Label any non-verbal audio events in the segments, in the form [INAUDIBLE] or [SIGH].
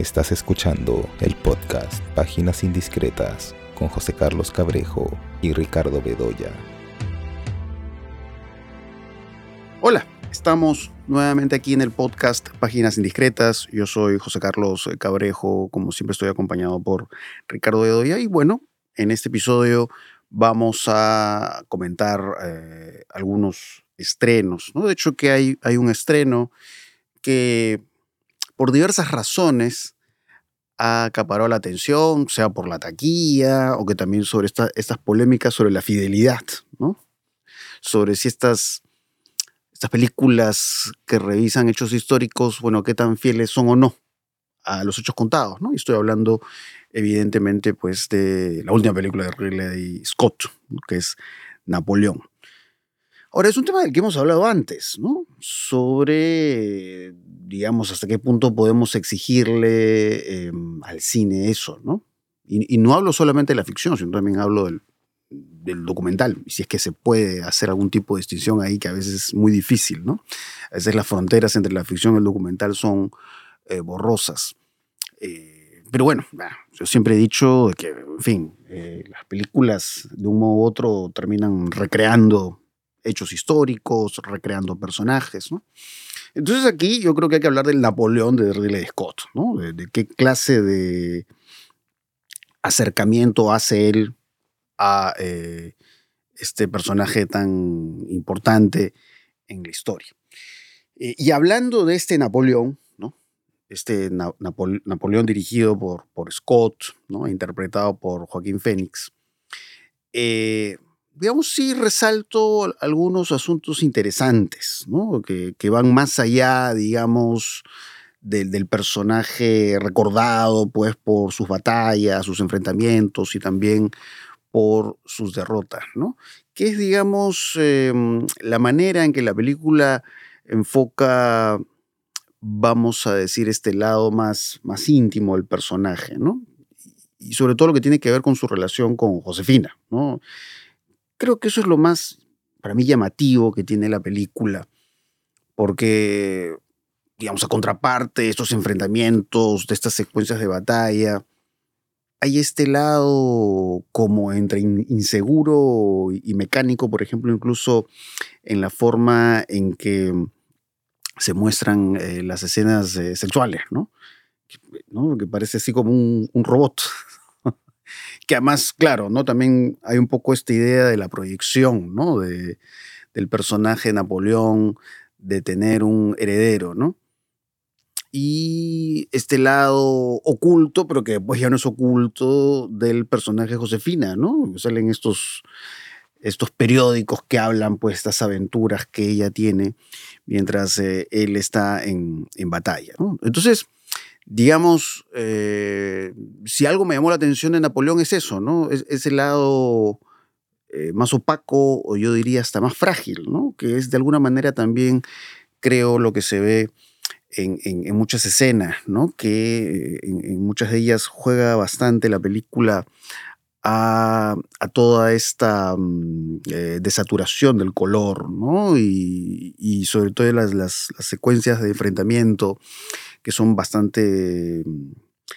Estás escuchando el podcast Páginas Indiscretas con José Carlos Cabrejo y Ricardo Bedoya. Hola, estamos nuevamente aquí en el podcast Páginas Indiscretas. Yo soy José Carlos Cabrejo, como siempre estoy acompañado por Ricardo Bedoya y bueno, en este episodio vamos a comentar eh, algunos estrenos. ¿no? De hecho, que hay, hay un estreno que por diversas razones ha acaparado la atención, sea por la taquilla o que también sobre estas polémicas sobre la fidelidad, ¿no? Sobre si estas, estas películas que revisan hechos históricos, bueno, qué tan fieles son o no a los hechos contados, ¿no? Y estoy hablando evidentemente pues de la última película de Ridley Scott, que es Napoleón. Ahora, es un tema del que hemos hablado antes, ¿no? Sobre, digamos, hasta qué punto podemos exigirle em, al cine eso, ¿no? Y, no hablo solamente de la ficción, sino también hablo del, documental, y si es que se puede hacer algún tipo de distinción ahí, que a veces es muy difícil, ¿no? A veces las fronteras entre la ficción y el documental son eh, borrosas. Eh, pero bueno, yo siempre he dicho que, en fin, eh, las películas de un modo u otro terminan recreando hechos históricos, recreando personajes, ¿no? Entonces aquí yo creo que hay que hablar del Napoleón de Ridley Scott, ¿no? De, qué clase de acercamiento hace él a eh, este personaje tan importante en la historia. y hablando de este Napoleón, ¿no? Este Napoleón dirigido por, por Scott, ¿no? interpretado por Joaquín Phoenix, eh, digamos, sí resalto algunos asuntos interesantes, ¿no? que, van más allá, digamos, del, personaje recordado, pues, por sus batallas, sus enfrentamientos y también por sus derrotas, ¿no? Que es, digamos, em, la manera en que la película enfoca, vamos a decir, este lado más, más íntimo del personaje, ¿no? Y sobre todo lo que tiene que ver con su relación con Josefina, ¿no? Creo que eso es lo más, para mí, llamativo que tiene la película, porque, digamos, a contraparte de estos enfrentamientos, de estas secuencias de batalla, hay este lado como entre inseguro y mecánico, por ejemplo, incluso en la forma en que se muestran eh, las escenas eh, sexuales, ¿no? Que parece así como un, un robot, [LAUGHS] que además, claro, ¿no? También hay un poco esta idea de la proyección, ¿no? De, del personaje Napoleón, de tener un heredero, ¿no? Y este lado oculto, pero que pues ya no es oculto, del personaje Josefina, ¿no? Salen estos, estos periódicos que hablan pues estas aventuras que ella tiene mientras eh, él está en, en batalla. Entonces, digamos, eh, si algo me llamó la atención de Napoleón es eso, ¿no? Es, ese lado eh, más opaco o yo diría hasta más frágil, ¿no? Que es de alguna manera también, creo, lo que se ve en, muchas escenas, ¿no? Que en, muchas de ellas juega bastante la película a, toda esta mm, eh, desaturación del color, ¿no? Y, sobre todo las, las secuencias de enfrentamiento que son bastante mm,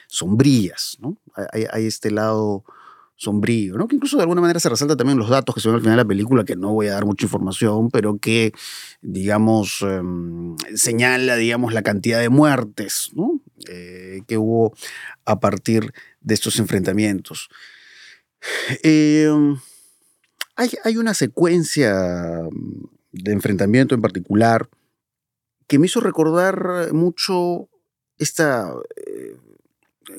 sombrías, ¿no? Hay, este lado sombrío, ¿no? Que incluso de alguna manera se resalta también los datos que se ven al final de la película, que no voy a dar mucha información, pero que, digamos, em, señala, digamos, la cantidad de muertes, ¿no? Eh, que hubo a partir de estos enfrentamientos. Em, hay, hay, una secuencia mm, de enfrentamiento en particular que me hizo recordar mucho esta eh,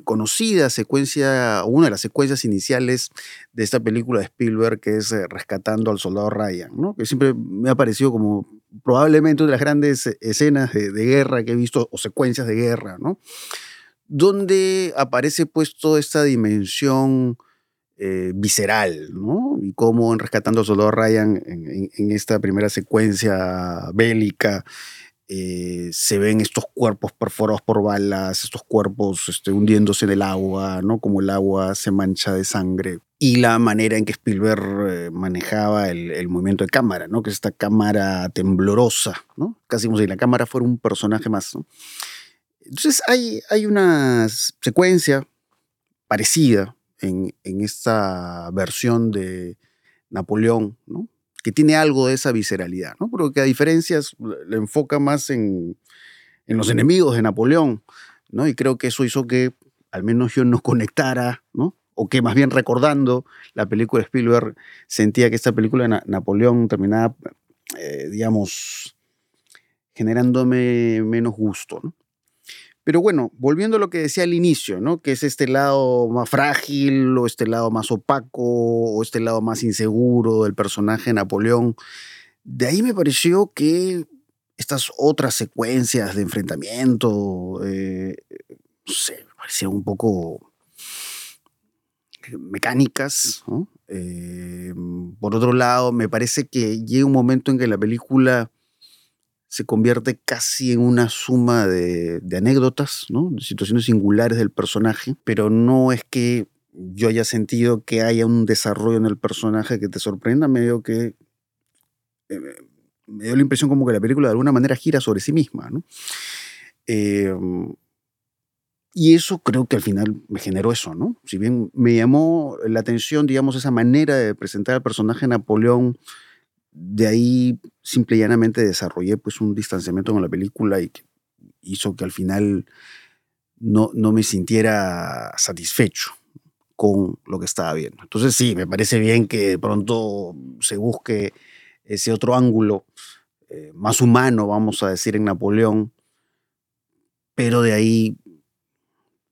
conocida secuencia, una de las secuencias iniciales de esta película de Spielberg, que es eh, Rescatando al Soldado Ryan, ¿no? que siempre me ha parecido como probablemente una de las grandes eh, escenas de, guerra que he visto, o secuencias de guerra, ¿no? donde aparece pues toda esta dimensión visceral, ¿no? Y cómo en Rescatando al Soldado Ryan, en, en esta primera secuencia bélica, eh, se ven estos cuerpos perforados por balas, estos cuerpos este, hundiéndose en el agua, ¿no? Como el agua se mancha de sangre. Y la manera en que Spielberg eh, manejaba el, movimiento de cámara, ¿no? Que es esta cámara temblorosa, ¿no? Casi como si la cámara fuera un personaje más, Entonces hay, hay una secuencia parecida en, en esta versión de Napoleón, ¿no? Que tiene algo de esa visceralidad, ¿no? Pero que a diferencias le enfoca más en, en, los enemigos de Napoleón, ¿no? Y creo que eso hizo que al menos yo no conectara, ¿no? O que más bien recordando la película de Spielberg, sentía que esta película de Napoleón terminaba, eh, digamos, generándome menos gusto, ¿no? Pero bueno, volviendo a lo que decía al inicio, ¿no? Que es este lado más frágil, o este lado más opaco, o este lado más inseguro del personaje Napoleón. De ahí me pareció que estas otras secuencias de enfrentamiento, eh, no sé, me parecieron un poco mecánicas. ¿no? Eh, por otro lado, me parece que llega un momento en que la película se convierte casi en una suma de, anécdotas, de situaciones singulares del personaje, pero no es que yo haya sentido que haya un desarrollo en el personaje que te sorprenda, me dio que eh, me dio la impresión como que la película de alguna manera gira sobre sí misma, ¿no? Em, y eso creo que al final me generó eso, ¿no? Si bien me llamó la atención, digamos, esa manera de presentar al personaje Napoleón de ahí simple y llanamente desarrollé pues un distanciamiento con la película y hizo que al final no, no me sintiera satisfecho con lo que estaba viendo. Entonces sí, me parece bien que de pronto se busque ese otro ángulo eh, más humano, vamos a decir, en Napoleón, pero de ahí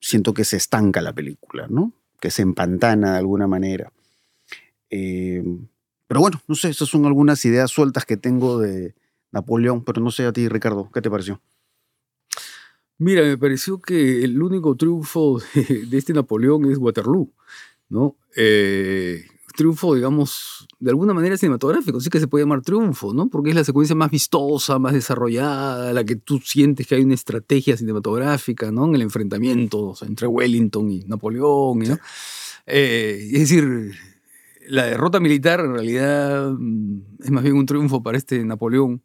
siento que se estanca la película, ¿no? Que se empantana de alguna manera. Eh, pero bueno, no sé, esas son algunas ideas sueltas que tengo de Napoleón, pero no sé a ti, Ricardo, ¿qué te pareció? Mira, me pareció que el único triunfo de, este Napoleón es Waterloo, ¿no? Eh, triunfo, digamos, de alguna manera cinematográfico, sí que se puede llamar triunfo, ¿no? Porque es la secuencia más vistosa, más desarrollada, la que tú sientes que hay una estrategia cinematográfica, ¿no? En el enfrentamiento entre Wellington y Napoleón, ¿no? Eh, es decir, la derrota militar en realidad mm, es más bien un triunfo para este Napoleón.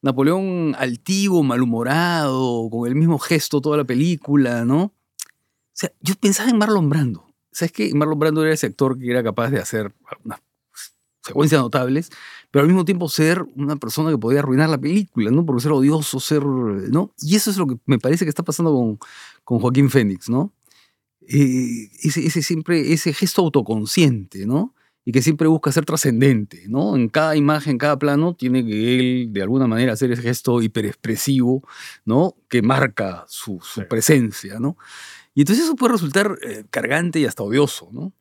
Napoleón altivo, malhumorado, con el mismo gesto toda la película, ¿no? O sea, yo pensaba en Marlon Brando. ¿Sabes qué? Marlon Brando era ese actor que era capaz de hacer algunas secuencias notables, pero al mismo tiempo ser una persona que podía arruinar la película, ¿no? Porque ser odioso, ser, ¿no? Y eso es lo que me parece que está pasando con, con Joaquín Fénix, ¿no? Eh, ese, siempre, ese gesto autoconsciente, ¿no? Y que siempre busca ser trascendente, ¿no? En cada imagen, en cada plano, tiene que él de alguna manera hacer ese gesto hiperexpresivo, ¿no? Que marca su, presencia, ¿no? Y entonces eso puede resultar eh, cargante y hasta odioso, ¿no?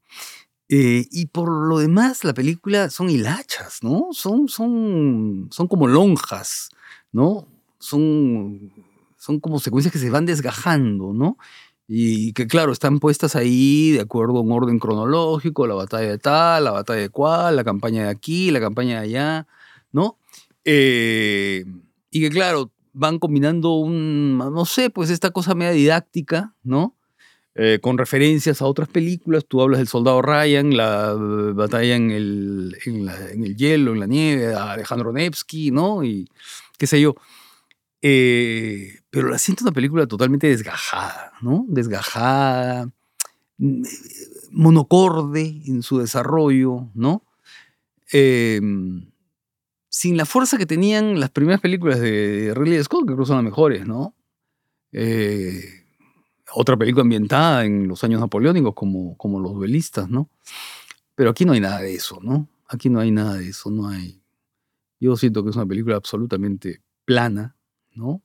Eh, y por lo demás, la película son hilachas, ¿no? Son, son, son como lonjas, ¿no? Son, son como secuencias que se van desgajando, ¿no? Y que claro, están puestas ahí de acuerdo a un orden cronológico, la batalla de tal, la batalla de cual, la campaña de aquí, la campaña de allá, ¿no? Eh, y que claro, van combinando un, no sé, pues esta cosa media didáctica, ¿no? Eh, con referencias a otras películas. Tú hablas del soldado Ryan, la batalla en el, en, el hielo, en la nieve, a Alejandro Nevsky, ¿no? Y qué sé yo. Eh, pero la siento una película totalmente desgajada, ¿no? Desgajada, mm, monocorde en su desarrollo, ¿no? Em, sin la fuerza que tenían las primeras películas de Ridley Scott, que creo son las mejores, ¿no? Eh, otra película ambientada en los años napoleónicos, como, como Los duelistas, ¿no? Pero aquí no hay nada de eso, ¿no? Aquí no hay nada de eso, no hay... Yo siento que es una película absolutamente plana, ¿no?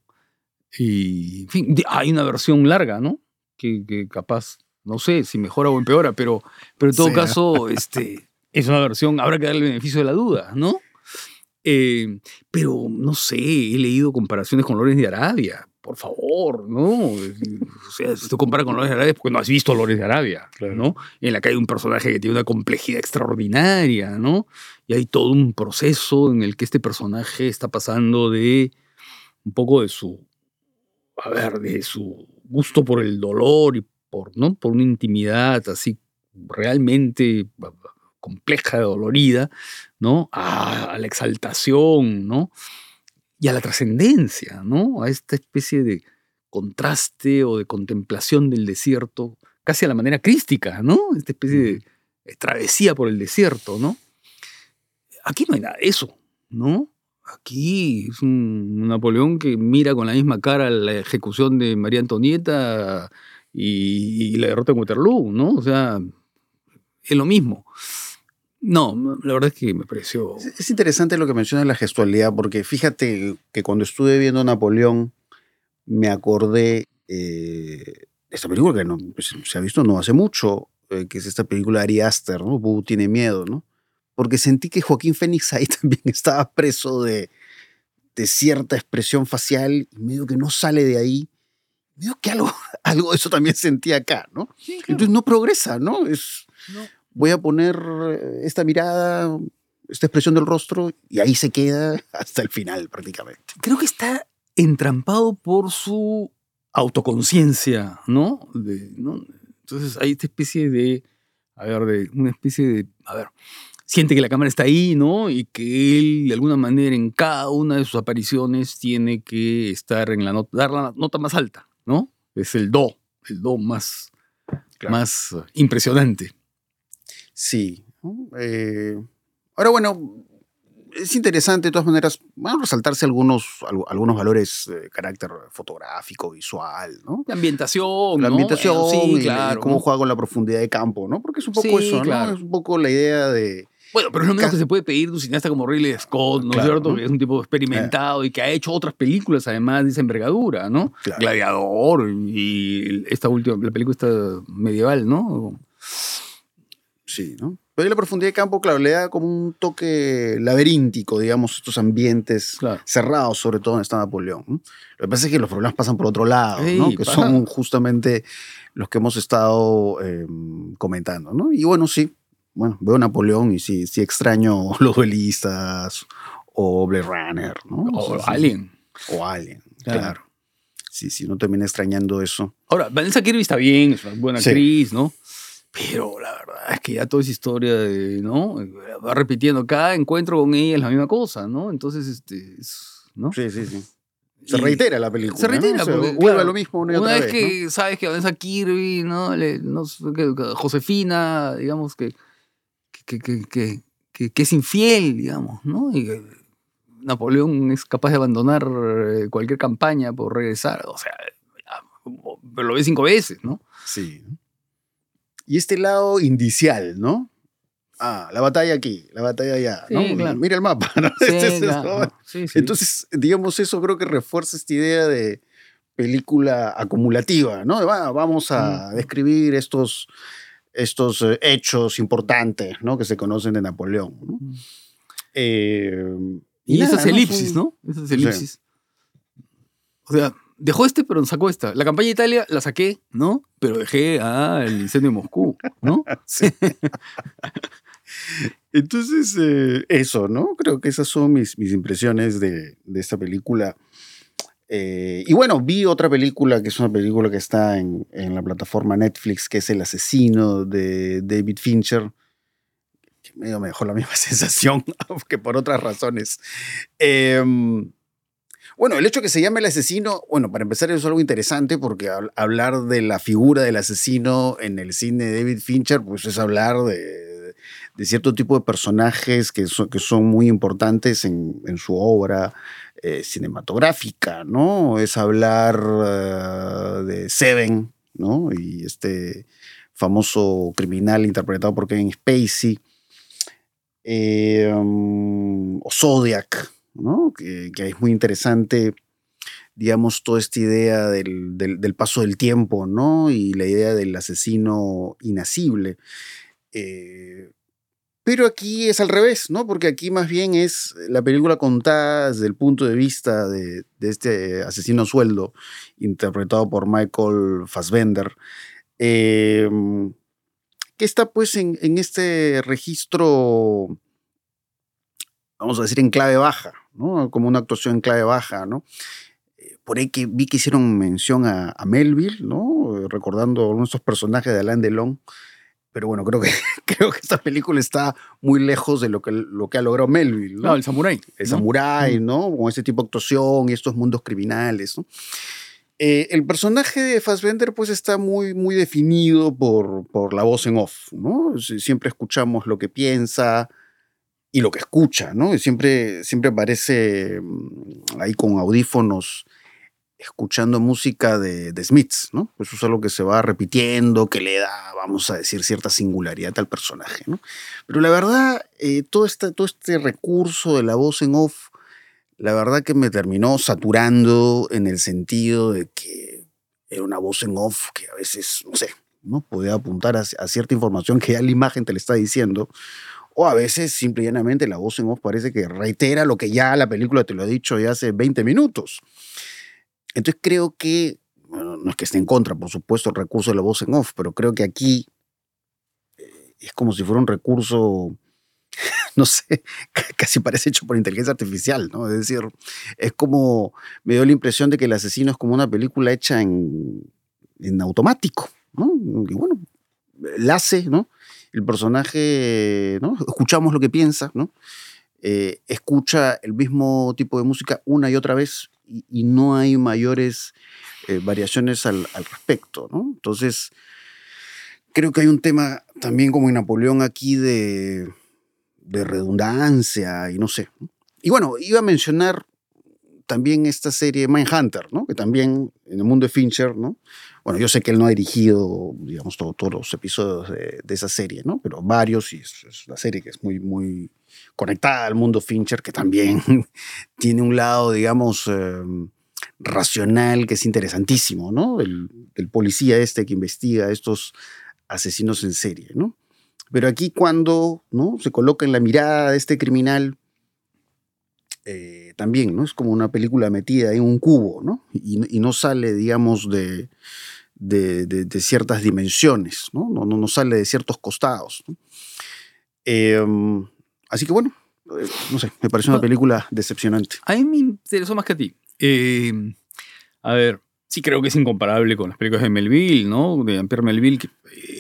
Y, en fin, hay una versión larga, ¿no? Que, capaz, no sé si mejora o empeora, pero, pero en todo caso, este, [LAUGHS] es una versión, habrá que darle el beneficio de la duda, ¿no? Eh, pero no sé, he leído comparaciones con Lores de Arabia, por favor, ¿no? O sea, si tú comparas con Lores de Arabia, porque no has visto Lores de Arabia, ¿no? En la que hay un personaje que tiene una complejidad extraordinaria, ¿no? Y hay todo un proceso en el que este personaje está pasando de un poco de su, a ver, de su gusto por el dolor y por, ¿no? por una intimidad así realmente compleja, dolorida, ¿no? A, la exaltación, ¿no? Y a la trascendencia, ¿no? A esta especie de contraste o de contemplación del desierto, casi a la manera crística, ¿no? Esta especie de travesía por el desierto, ¿no? Aquí no hay nada de eso, ¿no? Aquí es un Napoleón que mira con la misma cara la ejecución de María Antonieta y, la derrota en Waterloo, ¿no? O sea, es lo mismo. No, la verdad es que me pareció... Es- Es interesante lo que mencionas la gestualidad, porque fíjate que cuando estuve viendo Napoleón, me acordé eh, esta película que no, pues, se ha visto no hace mucho, eh, que es esta película de Ari Aster, ¿no? Boo tiene miedo, ¿no? Porque sentí que Joaquín Fénix ahí [LAUGHS] también estaba preso de, de cierta expresión facial y medio que no sale de ahí. Medio que algo, [LAUGHS] algo de eso también sentí acá, ¿no? Entonces no progresa, ¿no? Es, No. voy a poner eh, esta mirada, esta expresión del rostro y ahí se queda [LAUGHS] hasta el final prácticamente. creo que está entrampado por su autoconciencia, ¿no? De- ¿no? Entonces hay esta especie de, a ver, de una especie de, a ver, siente que la cámara está ahí, ¿no? Y que él, de alguna manera, en cada una de sus apariciones tiene que estar en la nota, dar la nota más alta, ¿no? Es el do, el do más, Claro. más eh, impresionante. Sí. Eh, ahora, bueno, es interesante de todas maneras bueno, resaltarse algunos, algu- algunos valores de carácter fotográfico, visual, ¿no? La ambientación, La ambientación Eh, sí, y claro. cómo juega con la profundidad de campo, ¿no? Porque es un poco Sí, eso, ¿no? claro. Es un poco la idea de... Bueno, pero es lo menos que se puede pedir de un cineasta como Ridley Scott, ¿no es Claro, cierto? ¿no? Que es un tipo experimentado y que ha hecho otras películas además de esa envergadura, ¿no? Claro. Gladiador y esta última, la película esta medieval, ¿no? Sí, ¿no? Pero la profundidad de campo, claro, le da como un toque laberíntico, digamos, estos ambientes Claro. cerrados, sobre todo en esta Napoleón. Lo que pasa es que los problemas pasan por otro lado, ¿no? Que pasa. son justamente los que hemos estado eh, comentando, ¿no? Y bueno, sí, bueno, veo Napoleón y sí, sí extraño [LAUGHS] los duelistas o Blade Runner, ¿no? O Sí. Alien. O Alien, Claro. claro. Sí, sí, no termina extrañando eso. Ahora, Vanessa Kirby está bien, es una buena Sí. actriz, ¿no? Pero la verdad es que ya toda esa historia de, ¿no? Va repitiendo, cada encuentro con ella es la misma cosa, ¿no? Entonces, este, es- ¿no? Sí, sí, sí. Se reitera la película. Se reitera, ¿no? O sea, porque, a lo mismo una y Una otra vez que sabes que Vanessa Kirby, ¿no? Le- no Josefina, digamos, que, que, que, que, que- es infiel, digamos, ¿no? Y que Napoleón es capaz de abandonar eh, cualquier campaña por regresar, o sea, pero lo ve cinco veces, ¿no? Sí. Y este lado indicial, ¿no? Ah, la batalla aquí, la batalla allá. Sí, ¿no? claro. Mira el mapa. ¿no? [LAUGHS] Sí, Este es- claro, sí, sí. Entonces, digamos, eso creo que refuerza esta idea de película acumulativa, ¿no? Vamos a describir estos, estos eh, hechos importantes, ¿no? Que se conocen de Napoleón. ¿no? Eh, Y nada, esas ¿no? elipsis, Son- ¿no? Esas elipsis. O sea, dejó este, pero sacó esta. La campaña de Italia la saqué, ¿no? Pero dejé al incendio de Moscú, ¿no? [LAUGHS] Sí. Entonces, eh, eso, ¿no? Creo que esas son mis, mis impresiones de, de esta película. Eh, y bueno, vi otra película que es una película que está en, en la plataforma Netflix, que es El asesino de David Fincher. Que medio me dejó la misma [LAUGHS] sensación, aunque por otras razones. Em, bueno, el hecho que se llame el asesino, bueno, para empezar es algo interesante porque hab- hablar de la figura del asesino en el cine de David Fincher, pues es hablar de, de cierto tipo de personajes que son, que son muy importantes en, en su obra eh, cinematográfica, ¿no? Es hablar eh, de Seven, ¿no? Y este famoso criminal interpretado por Kevin Spacey, eh, um, o Zodiac, ¿no? Que, es muy interesante, digamos, toda esta idea del, del- paso del tiempo, ¿no? Y la idea del asesino inasible. Eh, pero aquí es al revés, ¿no? Porque aquí más bien es la película contada desde el punto de vista de, este asesino a sueldo, interpretado por Michael Fassbender, eh, que está pues en, este registro, vamos a decir, en clave baja, ¿no? Como una actuación en clave baja, ¿no? Eh, Por ahí que vi que hicieron mención a, a Melville, ¿no? Recordando algunos de estos personajes de Alain Delon. Pero bueno, creo que, [LAUGHS] creo que esta película está muy lejos de lo que, lo que ha logrado Melville, ¿no? No, el samurái. el ¿no? samurái, ¿no? Con este tipo de actuación y estos mundos criminales, ¿no? Eh, el personaje de Fassbender pues está muy, muy definido por, por la voz en off, ¿no? Siempre escuchamos lo que piensa y lo que escucha, ¿no? Y siempre, siempre aparece mm, ahí con audífonos escuchando música de, de Smiths, ¿no? Eso es algo que se va repitiendo, que le da, vamos a decir, cierta singularidad al personaje, ¿no? Pero la verdad, eh, todo, este, todo este recurso de la voz en off, la verdad que me terminó saturando en el sentido de que era una voz en off que a veces, no sé, ¿no? Podía apuntar a, a cierta información que ya la imagen te le está diciendo, o a veces simple y llanamente la voz en off parece que reitera lo que ya la película te lo ha dicho ya hace 20 minutos. Entonces creo que, bueno, no es que esté en contra, por supuesto, el recurso de la voz en off, pero creo que aquí eh, es como si fuera un recurso, [LAUGHS] no sé, [LAUGHS] casi parece hecho por inteligencia artificial, ¿no? Es decir, es como, me dio la impresión de que El asesino es como una película hecha en, en automático, ¿no? Y bueno, la hace, ¿no? El personaje, ¿no? Escuchamos lo que piensa, ¿no? Eh, escucha el mismo tipo de música una y otra vez y, y no hay mayores eh, variaciones al, al, respecto, ¿no? Entonces, creo que hay un tema también como en Napoleón aquí de, de redundancia y no sé. Y bueno, iba a mencionar también esta serie Mindhunter, ¿no? Que también en el mundo de Fincher, ¿no? Bueno, yo sé que él no ha dirigido, digamos, todo, todos los episodios de, de, esa serie, ¿no? Pero varios, y es, es, una serie que es muy, muy conectada al mundo Fincher, que también [LAUGHS] tiene un lado, digamos, eh, racional que es interesantísimo, ¿no? El, policía este que investiga a estos asesinos en serie, ¿no? Pero aquí cuando, ¿no? Se coloca en la mirada de este criminal, eh, también, ¿no? Es como una película metida en un cubo, ¿no? Y, no sale, digamos, de, de, de, ciertas dimensiones, ¿no? No, no, sale de ciertos costados. ¿no? Eh, así que bueno, eh, no sé, me pareció una película decepcionante. A mí me interesó más que a ti. Eh, a ver, sí creo que es incomparable con las películas de Melville, ¿no? De Pierre Melville, que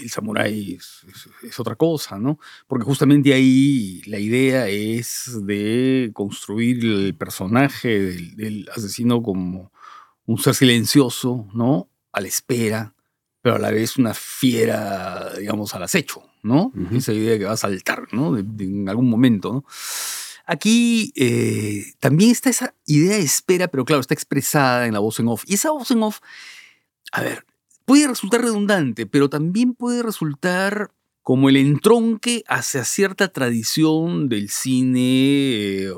el samurái es, es, es, otra cosa, ¿no? Porque justamente ahí la idea es de construir el personaje del, del asesino como un ser silencioso, ¿no? A la espera, pero a la vez una fiera, digamos, al acecho, ¿no? Uh -huh. Esa idea que va a saltar, ¿no? De, de, en algún momento, ¿no? Aquí eh, también está esa idea de espera, pero claro, está expresada en la voz en off. Y esa voz en off, a ver, puede resultar redundante, pero también puede resultar como el entronque hacia cierta tradición del cine, eh,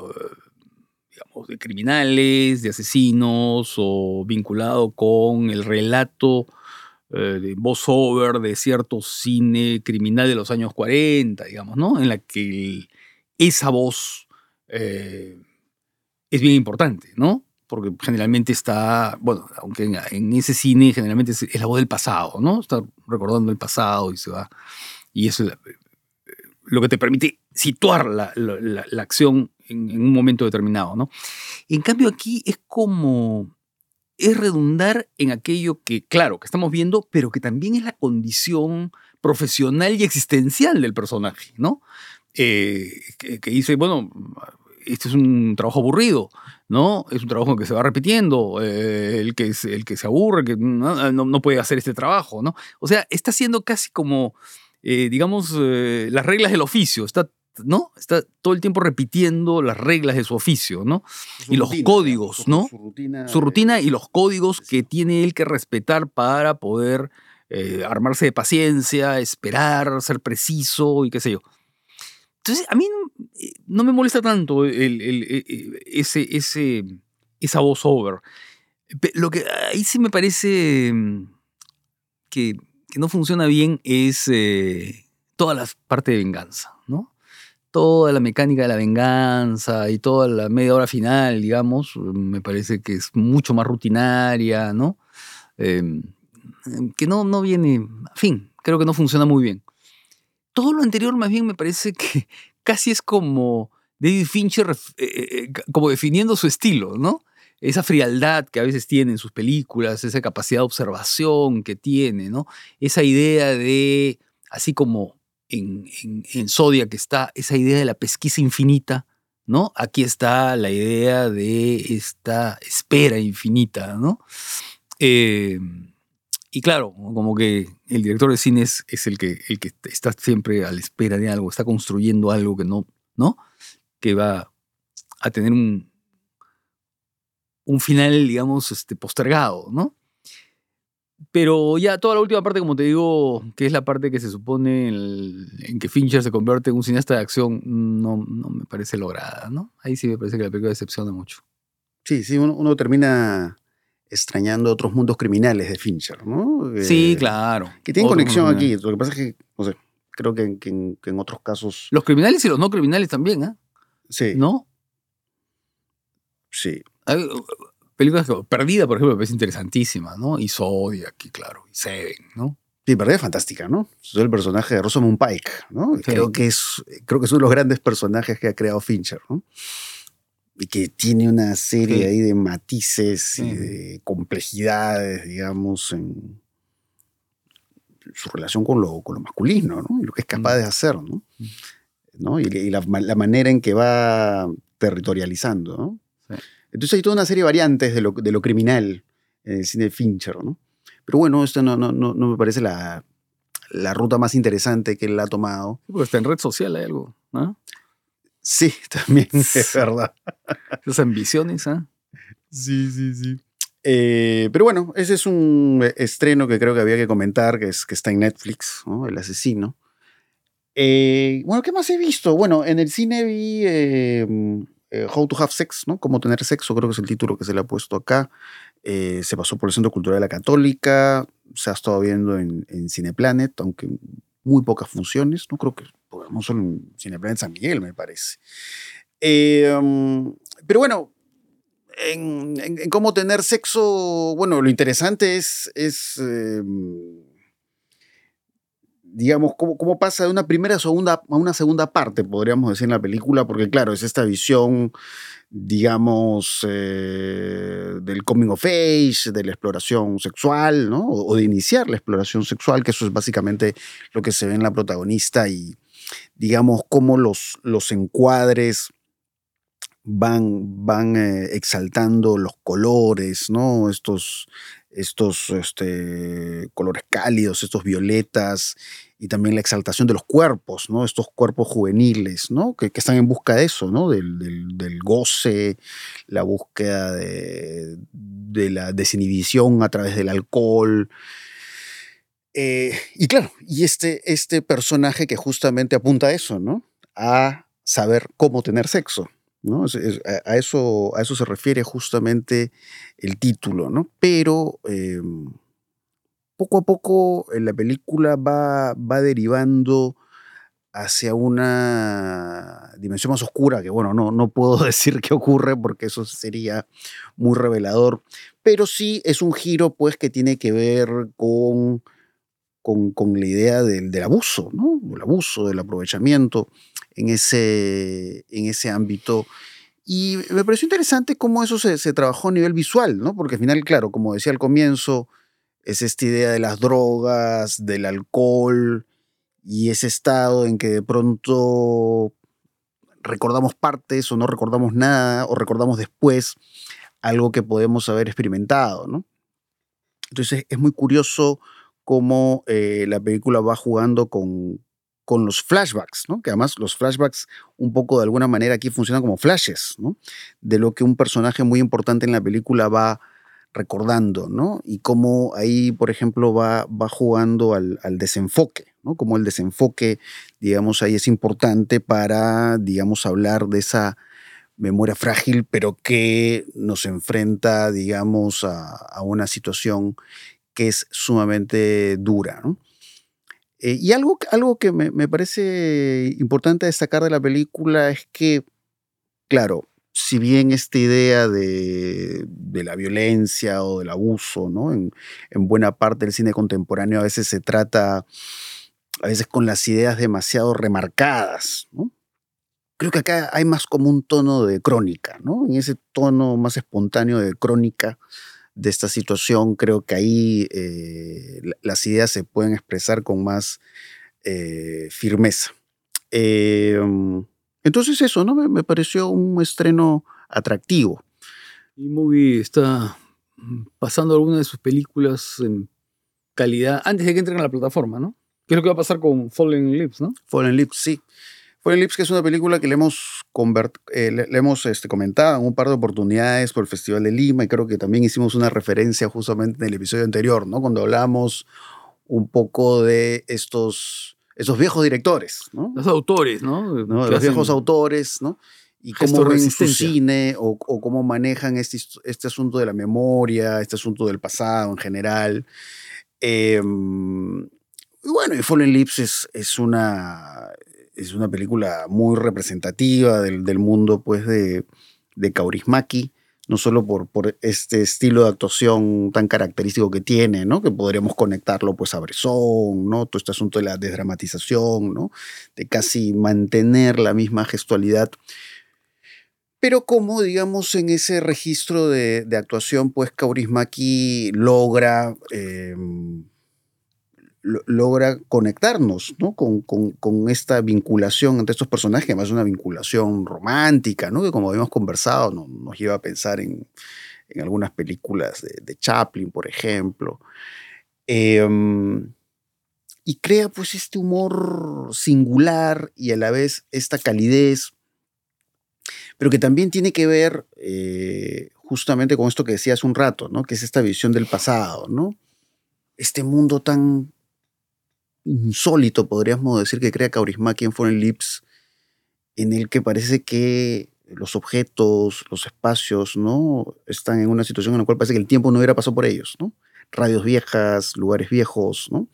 digamos, de criminales, de asesinos, o vinculado con el relato eh, de voiceover de cierto cine criminal de los años 40, digamos, ¿no? En la que esa voz eh, es bien importante, ¿no? Porque generalmente está, bueno, aunque en, en ese cine generalmente es, la voz del pasado, ¿no? Está recordando el pasado y se va. Y eso es lo que te permite situar la, la, la acción en, en, un momento determinado, ¿no? En cambio, aquí es como. Es redundar en aquello que, claro, que estamos viendo, pero que también es la condición profesional y existencial del personaje, ¿no? Eh, que, dice, bueno, este es un trabajo aburrido, ¿no? Es un trabajo que se va repitiendo, eh, el, que, el que se aburre, que no, puede hacer este trabajo, ¿no? O sea, está haciendo casi como, eh, digamos, las reglas del oficio, está, ¿no? Está todo el tiempo repitiendo las reglas de su oficio, ¿no? Su y rutina, los códigos, su, ¿no? Su rutina, su rutina y los códigos que tiene él que respetar para poder armarse de paciencia, esperar, ser preciso y qué sé yo. Entonces, a mí eh, no me molesta tanto el, el, el, eh, ese, ese, esa voz-over. Lo que ahí sí me parece mm, que, que no funciona bien es eh, toda la parte de venganza, ¿no? Toda la mecánica de la venganza y toda la media hora final, digamos, me parece que es mucho más rutinaria, ¿no? Eh, que no, no viene, en fin, creo que no funciona muy bien todo lo anterior más bien me parece que [LAUGHS] casi es como David Fincher eh, eh, como definiendo su estilo, ¿no? Esa frialdad que a veces tiene en sus películas, esa capacidad de observación que tiene, ¿no? Esa idea de, así como en, en, en Zodiac está esa idea de la pesquisa infinita, ¿no? Aquí está la idea de esta espera infinita, ¿no? Eh, y claro, como que el director de cine es, el, que, el que está siempre a la espera de algo, está construyendo algo que no, ¿no? Que va a tener un, un final, digamos, este, postergado, ¿no? Pero ya toda la última parte, como te digo, que es la parte que se supone en, en que Fincher se convierte en un cineasta de acción, no, no, me parece lograda, ¿no? Ahí sí me parece que la película decepciona mucho. Sí, sí, uno, uno termina extrañando otros mundos criminales de Fincher, ¿no? Sí, Eh, claro. Que tienen Otro conexión aquí. Lo que pasa es que, no sé, creo que, en- que en, que en otros casos. Los criminales y los no criminales también, ¿ah? Sí, ¿No? sí. Hay, películas que Perdida, por ejemplo, me parece interesantísima, ¿no? Y Zodiac, y claro, y Seven, ¿no? Sí, Perdida es fantástica, ¿no? Es el personaje de Rosamund Pike, ¿no? Sí. Creo, que es, creo que es uno de los grandes personajes que ha creado Fincher, ¿no? Y que tiene una serie Sí. ahí de matices y de complejidades, digamos, en su relación con lo, con lo masculino, ¿no? Y lo que es capaz Mm. de hacer, ¿no? Mm. ¿No? Y, y la, la manera en que va territorializando, ¿no? Sí. Entonces hay toda una serie de variantes de lo, de lo criminal en el cine de Fincher, ¿no? Pero bueno, esto no, no, no, no me parece la, la ruta más interesante que él ha tomado. Porque hasta en red social hay algo, ¿no? Sí, [LAUGHS] también es verdad. Esas ambiciones, ¿ah? Sí, sí, sí. Eh, pero bueno, ese es un eh, estreno que creo que había que comentar, que, es, que está en Netflix, ¿no? El asesino. Eh, bueno, ¿qué más he visto? Bueno, en el cine vi eh, How to Have Sex, ¿no? Cómo tener sexo, creo que es el título que se le ha puesto acá. Eh, se pasó por el Centro Cultural de la Católica, se ha estado viendo en, en Cineplanet, aunque muy pocas funciones, no creo que, no solo en Cineplanet San Miguel, me parece. Um, pero bueno, en, cómo tener sexo, bueno, lo interesante es, eh, digamos, cómo, cómo pasa de una primera a, segunda, a una segunda parte, podríamos decir, en la película, porque claro, es esta visión, digamos, eh, del coming of age, de la exploración sexual, ¿no? O, o de iniciar la exploración sexual, que eso es básicamente lo que se ve en la protagonista y, digamos, cómo los, los encuadres van, van eh, exaltando los colores, ¿no? Estos, estos este, colores cálidos, estos violetas, y también la exaltación de los cuerpos, ¿no? Estos cuerpos juveniles, ¿no? Que, están en busca de eso, ¿no? Del, goce, la búsqueda de, de la desinhibición a través del alcohol. Eh, y claro, y este, este personaje que justamente apunta a eso, ¿no? A saber cómo tener sexo. ¿No? A, eso, se refiere justamente el título, ¿no? Pero eh, poco a poco eh, la película va, va derivando hacia una dimensión más oscura, que bueno, no, no puedo [LAUGHS] decir qué ocurre porque eso sería muy revelador, pero sí es un giro pues que tiene que ver con, con, con la idea del, del abuso, ¿no? El abuso, del aprovechamiento en ese, en ese ámbito. Y me pareció interesante cómo eso se, se trabajó a nivel visual, ¿no? Porque al final, claro, como decía al comienzo, es esta idea de las drogas, del alcohol y ese estado en que de pronto recordamos partes o no recordamos nada o recordamos después algo que podemos haber experimentado, ¿no? Entonces es muy curioso cómo eh, la película va jugando con, con los flashbacks, ¿no? Que además los flashbacks un poco de alguna manera aquí funcionan como flashes, ¿no? De lo que un personaje muy importante en la película va recordando, ¿no? Y cómo ahí, por ejemplo, va, va jugando al, al desenfoque, ¿no? Como el desenfoque, digamos, ahí es importante para, digamos, hablar de esa memoria frágil, pero que nos enfrenta, digamos, a, a una situación que es sumamente dura, ¿no? Eh, y algo, algo que me, me parece importante destacar de la película es que, claro, si bien esta idea de, de la violencia o del abuso, ¿no? En, en buena parte del cine contemporáneo a veces se trata, a veces con las ideas demasiado remarcadas, ¿no? Creo que acá hay más como un tono de crónica, ¿no? En ese tono más espontáneo de crónica de esta situación, creo que ahí eh, la- las ideas se pueden expresar con más eh, firmeza. Eh, entonces eso, ¿no? Me, me pareció un estreno atractivo. Y movie está mm, pasando alguna de sus películas en calidad antes de que entren a la plataforma, ¿no? ¿Qué es lo que va a pasar con Fallen Lips, no? Fallen Lips, sí. Fallen Lips, que es una película que le hemos, eh, le, le hemos este, comentado en un par de oportunidades por el Festival de Lima y creo que también hicimos una referencia justamente en el episodio anterior, ¿no? Cuando hablamos un poco de estos, estos viejos directores, ¿no? Los autores, ¿no? ¿no? Los viejos autores, ¿no? Y cómo ven su cine o, o cómo manejan este, este asunto de la memoria, este asunto del pasado en general. Eh, y bueno, y Fallen Lips es, es, una, es una película muy representativa del, del mundo pues, de, de Kaurismäki, no solo por, por este estilo de actuación tan característico que tiene, ¿no? que podríamos conectarlo pues, a Bresson, ¿no? todo este asunto de la desdramatización, ¿no? de casi mantener la misma gestualidad. Pero como, digamos, en ese registro de, de actuación, pues Kaurismäki logra, eh, logra conectarnos ¿no? con, con- con esta vinculación entre estos personajes, además es una vinculación romántica, ¿no? que como habíamos conversado no- nos lleva a pensar en, en algunas películas de, de Chaplin, por ejemplo. Em, y crea pues este humor singular y a la vez esta calidez, pero que también tiene que ver eh, justamente con esto que decía hace un rato, ¿no? que es esta visión del pasado, ¿no? Este mundo tan insólito, podríamos decir, que crea Kaurismäki en Foreign Lips, en el que parece que los objetos, los espacios, ¿no? Están en una situación en la cual parece que el tiempo no hubiera pasado por ellos, ¿no? Radios viejas, lugares viejos, ¿no?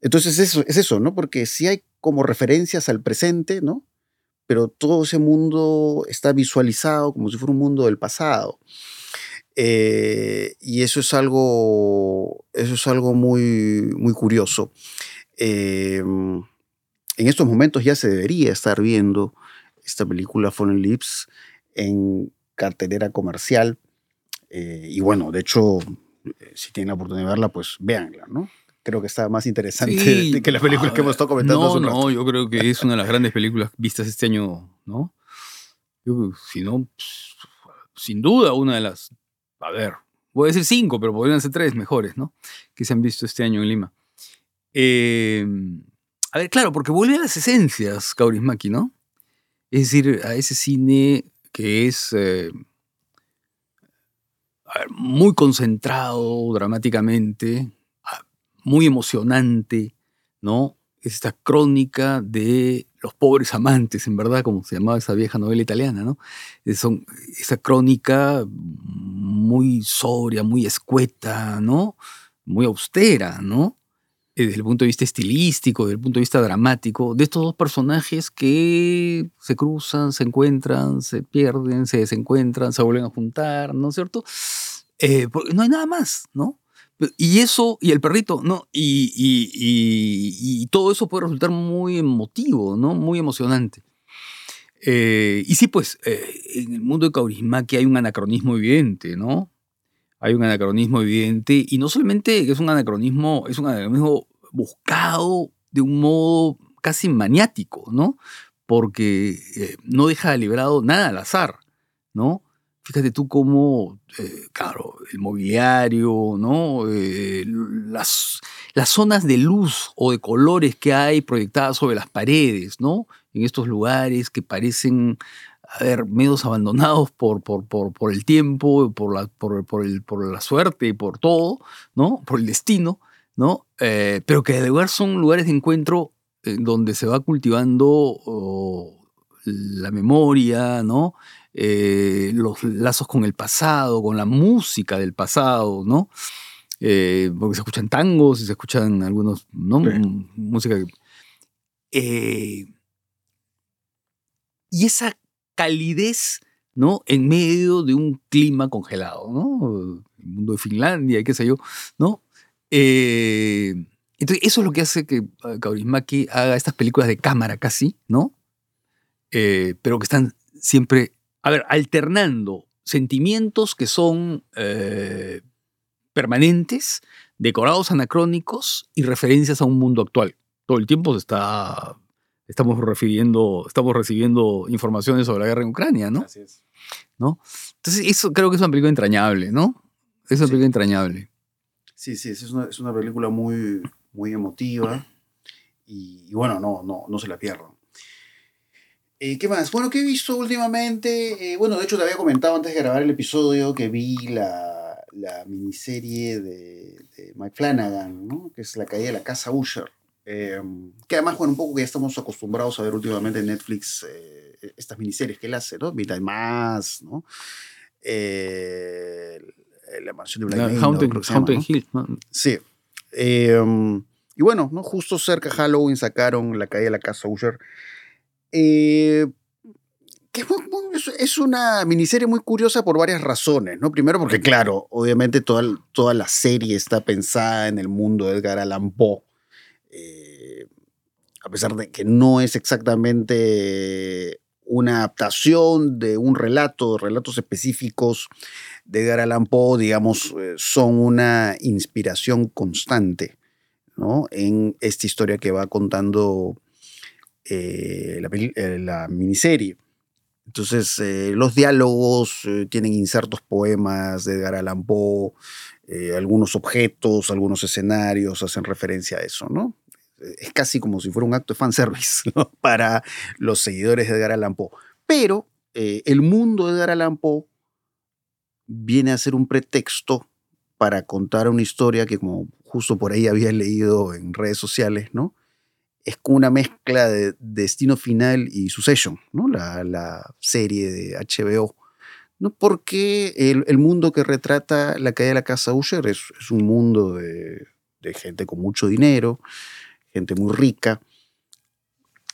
Entonces eso, es eso, ¿no? Porque sí hay como referencias al presente, ¿no? Pero todo ese mundo está visualizado como si fuera un mundo del pasado. Eh, y eso es algo, eso es algo muy, muy curioso. Eh, en estos momentos ya se debería estar viendo esta película Fallen Lips en cartelera comercial. Eh, y bueno, de hecho, si tienen la oportunidad de verla, pues véanla, ¿no? Creo que está más interesante Sí, [LAUGHS] que las películas a que hemos estado comentando. No, no, yo creo que es una de las grandes películas vistas este año, ¿no? Yo, si no, pues, sin duda, una de las. A ver, voy a decir cinco, pero podrían ser tres mejores, ¿no? Que se han visto este año en Lima. Eh, a ver, claro, porque vuelve a las esencias, Kaurismäki, ¿no? Es decir, a ese cine que es. eh, a ver, muy concentrado dramáticamente, a- muy emocionante, ¿no? Es esta crónica de los pobres amantes, en verdad, como se llamaba esa vieja novela italiana, ¿no? Son, esa crónica muy sobria, muy escueta, ¿no? Muy austera, ¿no? Eh, Desde el punto de vista estilístico, desde el punto de vista dramático, de estos dos personajes que se cruzan, se encuentran, se pierden, se desencuentran, se vuelven a juntar, ¿no es cierto? Eh, no hay nada más, ¿no? Y eso, y el perrito, ¿no? Y, y- y- todo eso puede resultar muy emotivo, ¿no? Muy emocionante. Eh, y sí, pues, eh, en el mundo de Kaurismäki hay un anacronismo evidente, ¿no? Hay un anacronismo evidente, y no solamente es un anacronismo, es un anacronismo buscado de un modo casi maniático, ¿no? Porque eh, no deja librado nada al azar, ¿no? Fíjate tú cómo, eh, claro, el mobiliario, ¿no? Eh, las, las zonas de luz o de colores que hay proyectadas sobre las paredes, ¿no? En estos lugares que parecen, a ver, medios abandonados por, por, por, por el tiempo, por la, por, por el, por la suerte, por todo, ¿no? Por el destino, ¿no? Eh, pero que de lugar son lugares de encuentro en donde se va cultivando oh, la memoria, ¿no? Eh, los lazos con el pasado, con la música del pasado, ¿no? Eh, porque se escuchan tangos y se escuchan algunos, ¿no? Sí. Música. Eh, y esa calidez, ¿no? En medio de un clima congelado, ¿no? El mundo de Finlandia y qué sé yo, ¿no? Eh, entonces, eso es lo que hace que Kaurismäki haga estas películas de cámara casi, ¿no? Eh, pero que están siempre, a ver, alternando sentimientos que son eh, permanentes, decorados anacrónicos y referencias a un mundo actual. Todo el tiempo se está, estamos refiriendo, estamos recibiendo informaciones sobre la guerra en Ucrania, ¿no? Así es. Entonces, eso creo que es una película entrañable, ¿no? Es una Sí. película entrañable. Sí, sí, es una, es una película muy, muy emotiva y, y bueno, no, no, no se la pierdan. Eh, ¿Qué más? Bueno, ¿qué he visto últimamente? Eh, bueno, de hecho te había comentado antes de grabar el episodio que vi la, la miniserie de, de Mike Flanagan, ¿no? que es La caída de la casa Usher. Eh, que además, bueno, un poco que ya estamos acostumbrados a ver últimamente en Netflix eh, estas miniseries que él hace, ¿no? Mitad más, ¿no? La mansión de Black La. Hill. ¿no? Sí. Um, y bueno, ¿no? justo cerca de Halloween sacaron La caída de la casa Usher. Eh, que es, una miniserie muy curiosa por varias razones, ¿no? Primero porque, claro, obviamente toda, toda la serie está pensada en el mundo de Edgar Allan Poe. Eh, a pesar de que no es exactamente una adaptación de un relato, relatos específicos de Edgar Allan Poe, digamos, eh, son una inspiración constante ¿no? en esta historia que va contando eh, eh, la miniserie. Entonces, eh, los diálogos tienen insertos poemas de Edgar Allan Poe, algunos objetos, algunos escenarios hacen referencia a eso, ¿no? Es casi como si fuera un acto de fanservice [LAUGHS] ¿no? para los seguidores de Edgar Allan Poe. Pero el mundo de Edgar Allan Poe viene a ser un pretexto para contar una historia que, como justo por ahí había leído en redes sociales, ¿no? Es como una mezcla de Destino Final y Succession, ¿no? La, la serie de HBO. ¿no? Porque el, el mundo que retrata la caída de la casa Usher es, es un mundo de, de gente con mucho dinero, gente muy rica,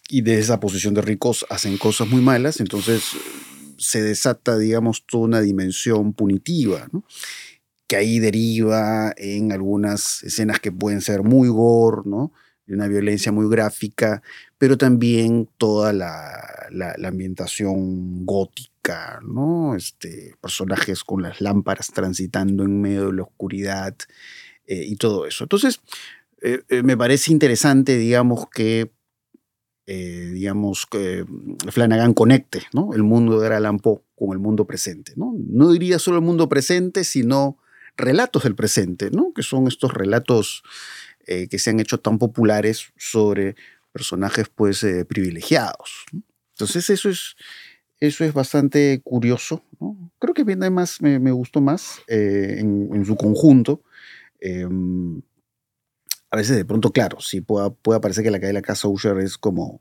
y de esa posición de ricos hacen cosas muy malas, entonces se desata, digamos, toda una dimensión punitiva, ¿no? que ahí deriva en algunas escenas que pueden ser muy gore, ¿no? De una violencia muy gráfica, pero también toda la, ambientación gótica, ¿no? Este, personajes con las lámparas transitando en medio de la oscuridad eh, y todo eso. Entonces, eh, eh, me parece interesante, digamos, que digamos, que Flanagan conecte ¿no? el mundo de Allan con el mundo presente. ¿no? no diría solo el mundo presente, sino relatos del presente, ¿no? que son estos relatos eh, que se han hecho tan populares sobre personajes pues, eh, privilegiados. Entonces eso es, eso es bastante curioso. Creo que bien además me, me gustó más eh, en, en su conjunto. A veces de pronto, claro, sí puede, puede parecer que la caída de la casa Usher es como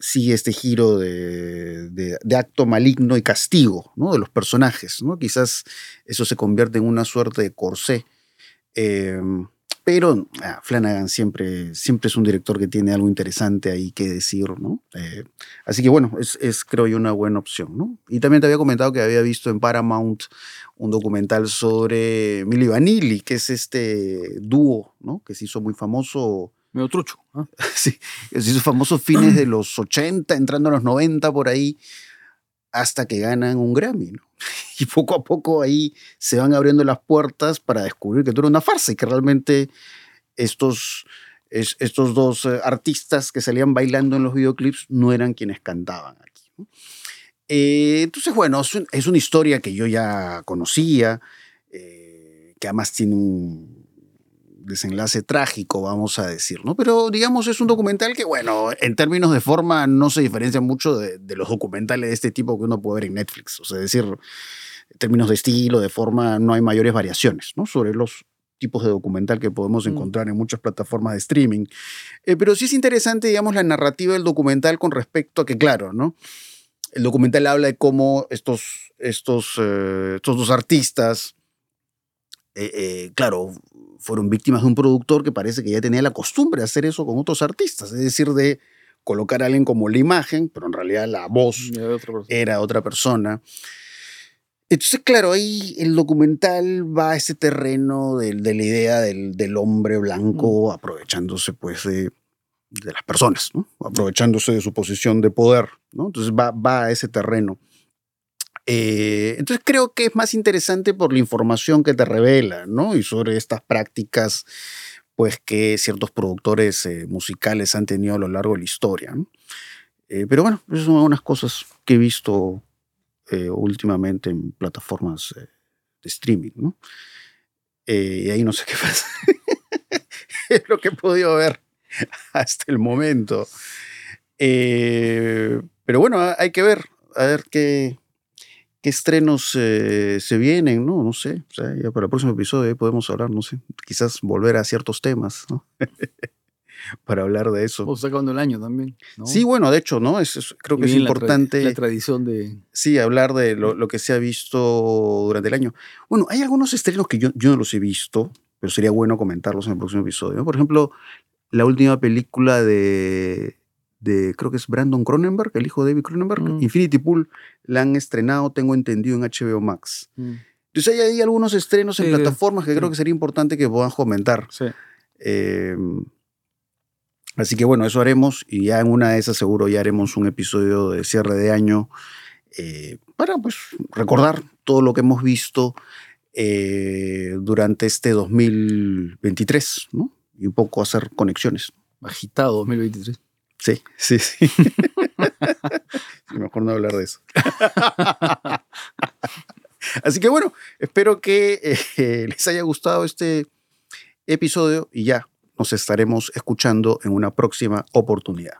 sigue este giro de, de- de acto maligno y castigo ¿no? de los personajes. ¿no? Quizás eso se convierte en una suerte de corsé. Eh, pero ah, Flanagan siempre, siempre es un director que tiene algo interesante ahí que decir. ¿no? Eh, así que bueno, es, es, creo yo una buena opción. ¿no? Y también te había comentado que había visto en Paramount un documental sobre Milli Vanilli, que es este dúo ¿no? que se hizo muy famoso Medio trucho. ¿ah? [LAUGHS] sí, se hizo famoso fines de los 80, entrando a los 90 por ahí, hasta que ganan un Grammy, ¿no? [LAUGHS] Y poco a poco ahí se van abriendo las puertas para descubrir que todo era una farsa y que realmente estos, es- estos dos eh, artistas que salían bailando en los videoclips no eran quienes cantaban aquí. Eh, entonces, bueno, es una historia que yo ya conocía, eh, que además tiene un desenlace trágico, vamos a decir, ¿no? Pero digamos es un documental que, bueno, en términos de forma no se diferencia mucho de, de los documentales de este tipo que uno puede ver en Netflix. O sea, es decir, en términos de estilo, de forma, no hay mayores variaciones, ¿no? Sobre los tipos de documental que podemos Mm. encontrar en muchas plataformas de streaming. Eh, pero sí es interesante, digamos, la narrativa del documental con respecto a que, claro, ¿no? El documental habla de cómo estos, estos, eh, estos dos artistas, eh, claro, fueron víctimas de un productor que parece que ya tenía la costumbre de hacer eso con otros artistas, es decir, de colocar a alguien como la imagen, pero en realidad la voz de otra persona. era otra persona. Entonces, claro, ahí el documental va a ese terreno de, la idea del, del hombre blanco aprovechándose pues de, de las personas, ¿no? aprovechándose de su posición de poder. ¿no? Entonces va, va a ese terreno. Eh, entonces creo que es más interesante por la información que te revela, ¿no? Y sobre estas prácticas, pues que ciertos productores eh, musicales han tenido a lo largo de la historia. ¿no? Eh, pero bueno, esas son algunas cosas que he visto eh, últimamente en plataformas eh, de streaming, ¿no? Eh, y ahí no sé qué [LAUGHS] pasa. es lo que he podido ver hasta el momento. Pero bueno, hay que ver, a ver qué, qué estrenos eh, se vienen, ¿no? No sé. O sea, ya para el próximo episodio podemos hablar, no sé, quizás volver a ciertos temas, ¿no? [LAUGHS] para hablar de eso. O sacando el año también. ¿no? Sí, bueno, de hecho, ¿no? Es, es- creo Y que es bien la tra- importante. La, tradición de. Sí, hablar de lo, lo que se ha visto durante el año. Bueno, hay algunos estrenos que yo, yo no los he visto, pero sería bueno comentarlos en el próximo episodio. Por ejemplo, la última película de, de, creo que es Brandon Cronenberg, el hijo de David Cronenberg, Mm. Infinity Pool, la han estrenado, tengo entendido, en HBO Max. Entonces hay ahí algunos estrenos en Sí, plataformas que sí. creo que sería importante que puedan comentar. Sí. Eh, así que bueno, eso haremos y ya en una de esas seguro ya haremos un episodio de cierre de año eh, para pues recordar todo lo que hemos visto eh, durante este 2023, ¿no? Y un poco hacer conexiones. Agitado 2023. Sí, sí, sí. Mejor no hablar de eso. Así que bueno, espero que eh, les haya gustado este episodio y ya nos estaremos escuchando en una próxima oportunidad.